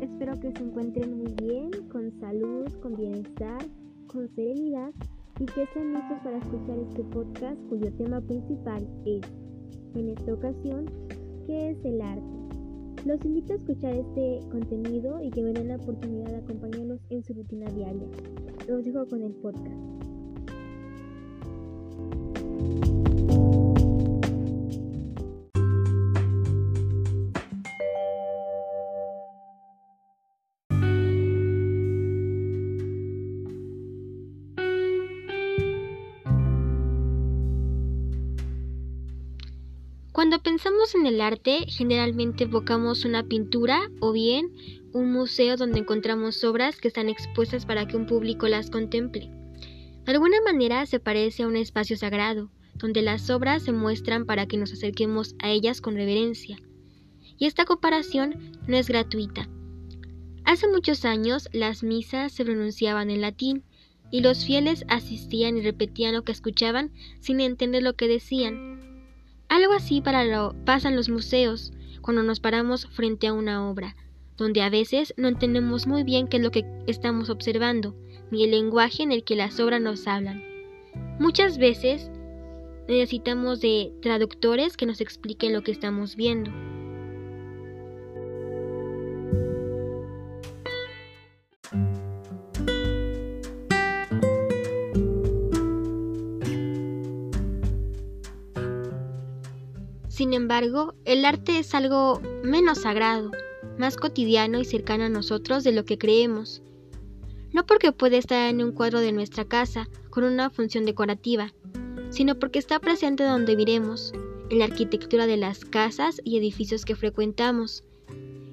Espero que se encuentren muy bien, con salud, con bienestar, con serenidad y que estén listos para escuchar este podcast cuyo tema principal es, en esta ocasión, ¿qué es el arte? Los invito a escuchar este contenido y que me la oportunidad de acompañarnos en su rutina diaria. Los dejo con el podcast. Cuando pensamos en el arte, generalmente evocamos una pintura o bien un museo donde encontramos obras que están expuestas para que un público las contemple. De alguna manera se parece a un espacio sagrado, donde las obras se muestran para que nos acerquemos a ellas con reverencia. Y esta comparación no es gratuita. Hace muchos años las misas se pronunciaban en latín y los fieles asistían y repetían lo que escuchaban sin entender lo que decían. Algo así para lo pasan los museos cuando nos paramos frente a una obra, donde a veces no entendemos muy bien qué es lo que estamos observando, ni el lenguaje en el que las obras nos hablan. Muchas veces necesitamos de traductores que nos expliquen lo que estamos viendo. Sin embargo, el arte es algo menos sagrado, más cotidiano y cercano a nosotros de lo que creemos. No porque puede estar en un cuadro de nuestra casa con una función decorativa, sino porque está presente donde viremos, en la arquitectura de las casas y edificios que frecuentamos,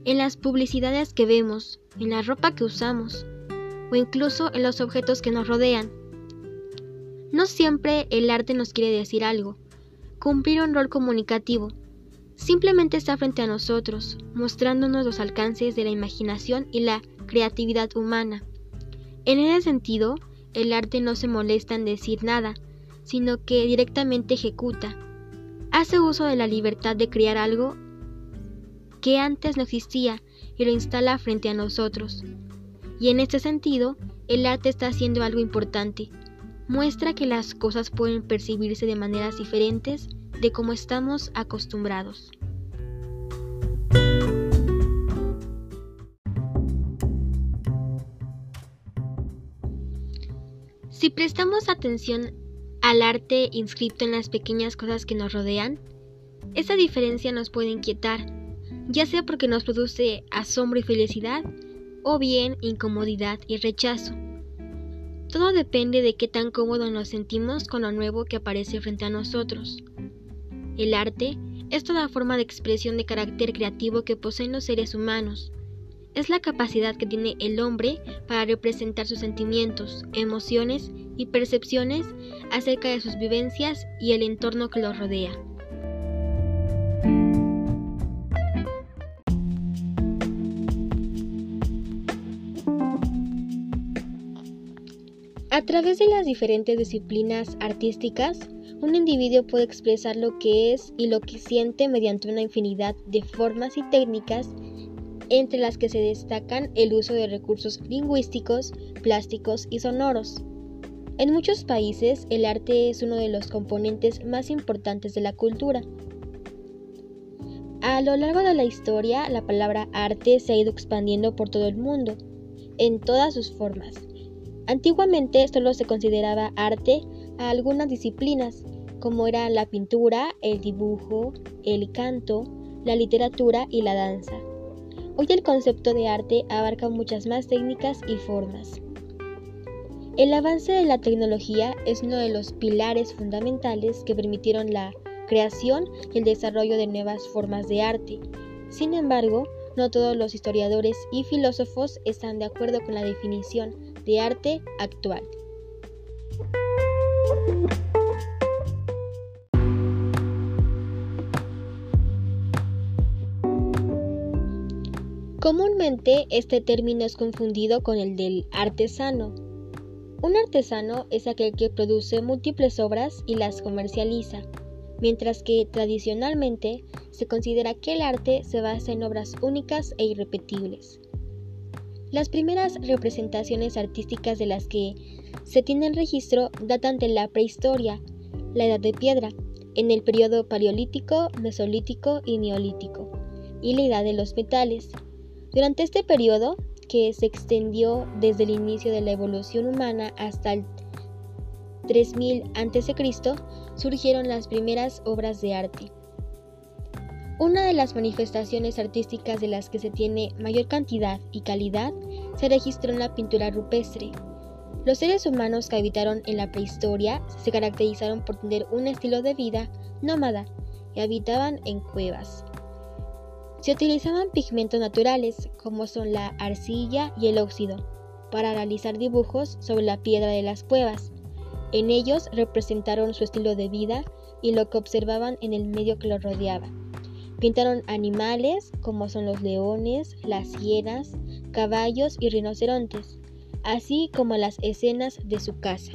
en las publicidades que vemos, en la ropa que usamos, o incluso en los objetos que nos rodean. No siempre el arte nos quiere decir algo, cumplir un rol comunicativo. Simplemente está frente a nosotros, mostrándonos los alcances de la imaginación y la creatividad humana. En ese sentido, el arte no se molesta en decir nada, sino que directamente ejecuta. Hace uso de la libertad de crear algo que antes no existía y lo instala frente a nosotros. Y en este sentido, el arte está haciendo algo importante, muestra que las cosas pueden percibirse de maneras diferentes de como estamos acostumbrados. Si prestamos atención al arte inscrito en las pequeñas cosas que nos rodean, esa diferencia nos puede inquietar, ya sea porque nos produce asombro y felicidad, o bien incomodidad y rechazo. Todo depende de qué tan cómodo nos sentimos con lo nuevo que aparece frente a nosotros. El arte es toda forma de expresión de carácter creativo que poseen los seres humanos. Es la capacidad que tiene el hombre para representar sus sentimientos, emociones y percepciones acerca de sus vivencias y el entorno que los rodea. A través de las diferentes disciplinas artísticas, un individuo puede expresar lo que es y lo que siente mediante una infinidad de formas y técnicas, entre las que se destacan el uso de recursos lingüísticos, plásticos y sonoros. En muchos países, el arte es uno de los componentes más importantes de la cultura. A lo largo de la historia, la palabra arte se ha ido expandiendo por todo el mundo, en todas sus formas Antiguamente solo se consideraba arte a algunas disciplinas, como era la pintura, el dibujo, el canto, la literatura y la danza. Hoy el concepto de arte abarca muchas más técnicas y formas. El avance de la tecnología es uno de los pilares fundamentales que permitieron la creación y el desarrollo de nuevas formas de arte. Sin embargo, no todos los historiadores y filósofos están de acuerdo con la definición de arte actual. Comúnmente este término es confundido con el del artesano. Un artesano es aquel que produce múltiples obras y las comercializa. mientras que tradicionalmente se considera que el arte se basa en obras únicas e irrepetibles. Las primeras representaciones artísticas de las que se tiene registro datan de la prehistoria, la edad de piedra, en el periodo paleolítico, mesolítico y neolítico, y la edad de los metales. Durante este periodo, que se extendió desde el inicio de la evolución humana hasta el 3000 a.C., surgieron las primeras obras de arte. Una de las manifestaciones artísticas de las que se tiene mayor cantidad y calidad se registró en la pintura rupestre. Los seres humanos que habitaron en la prehistoria se caracterizaron por tener un estilo de vida nómada y habitaban en cuevas. Se utilizaban pigmentos naturales como son la arcilla y el óxido para realizar dibujos sobre la piedra de las cuevas. En ellos representaron su estilo de vida y lo que observaban en el medio que los rodeaba. Pintaron animales como son los leones, las hienas, caballos y rinocerontes, así como las escenas de su casa.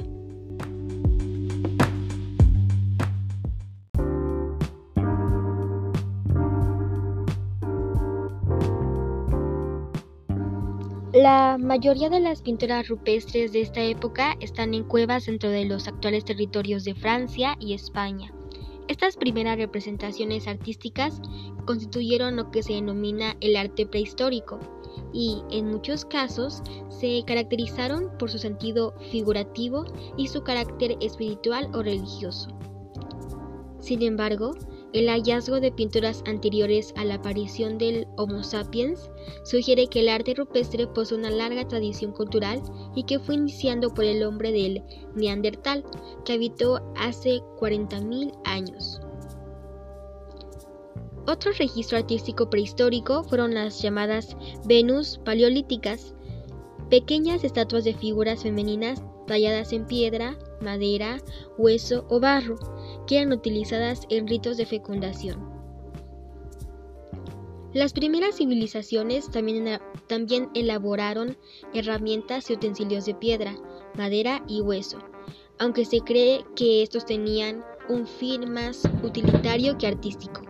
La mayoría de las pinturas rupestres de esta época están en cuevas dentro de los actuales territorios de Francia y España. Estas primeras representaciones artísticas constituyeron lo que se denomina el arte prehistórico y, en muchos casos, se caracterizaron por su sentido figurativo y su carácter espiritual o religioso. Sin embargo, el hallazgo de pinturas anteriores a la aparición del Homo sapiens sugiere que el arte rupestre posee una larga tradición cultural y que fue iniciando por el hombre del Neandertal, que habitó hace 40.000 años. Otro registro artístico prehistórico fueron las llamadas Venus paleolíticas, pequeñas estatuas de figuras femeninas talladas en piedra, madera, hueso o barro, eran utilizadas en ritos de fecundación. Las primeras civilizaciones también, también, elaboraron herramientas y utensilios de piedra, madera y hueso, aunque se cree que estos tenían un fin más utilitario que artístico.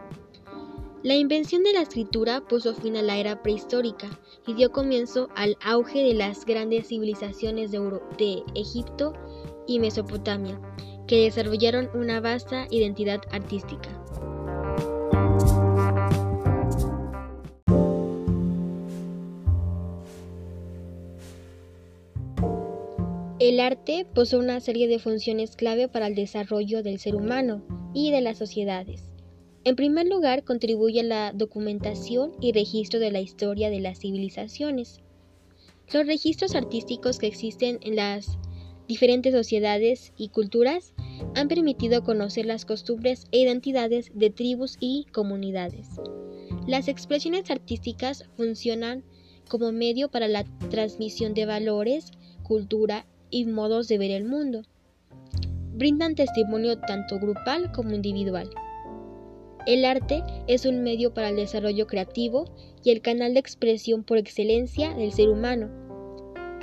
La invención de la escritura puso fin a la era prehistórica y dio comienzo al auge de las grandes civilizaciones de, de Egipto y Mesopotamia, que desarrollaron una vasta identidad artística. El arte posee una serie de funciones clave para el desarrollo del ser humano y de las sociedades. En primer lugar, contribuye a la documentación y registro de la historia de las civilizaciones. Los registros artísticos que existen en las diferentes sociedades y culturas han permitido conocer las costumbres e identidades de tribus y comunidades. Las expresiones artísticas funcionan como medio para la transmisión de valores, cultura y modos de ver el mundo. Brindan testimonio tanto grupal como individual. El arte es un medio para el desarrollo creativo y el canal de expresión por excelencia del ser humano.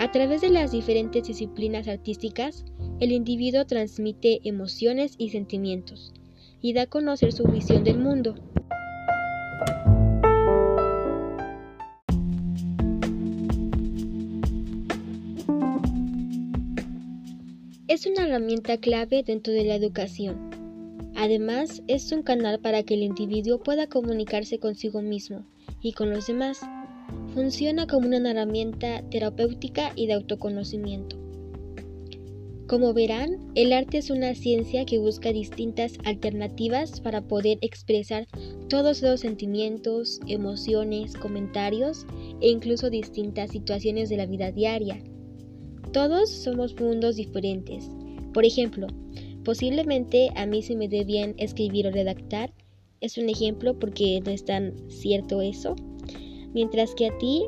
A través de las diferentes disciplinas artísticas, el individuo transmite emociones y sentimientos y da a conocer su visión del mundo. Es una herramienta clave dentro de la educación. Además, es un canal para que el individuo pueda comunicarse consigo mismo y con los demás funciona como una herramienta terapéutica y de autoconocimiento. Como verán, el arte es una ciencia que busca distintas alternativas para poder expresar todos los sentimientos, emociones, comentarios e incluso distintas situaciones de la vida diaria. Todos somos mundos diferentes. Por ejemplo, posiblemente a mí se me dé bien escribir o redactar. Es un ejemplo porque no es tan cierto eso mientras que a ti,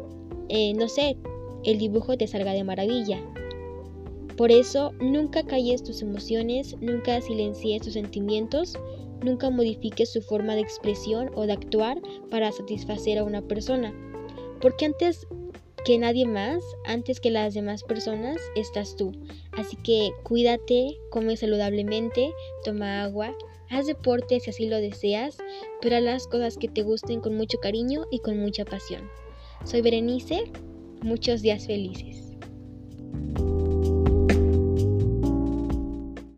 eh, no sé, el dibujo te salga de maravilla. Por eso, nunca calles tus emociones, nunca silencies tus sentimientos, nunca modifiques su forma de expresión o de actuar para satisfacer a una persona. Porque antes que nadie más, antes que las demás personas, estás tú. Así que cuídate, come saludablemente, toma agua, haz deporte si así lo deseas, pero haz las cosas que te gusten con mucho cariño y con mucha pasión. Soy Berenice, muchos días felices.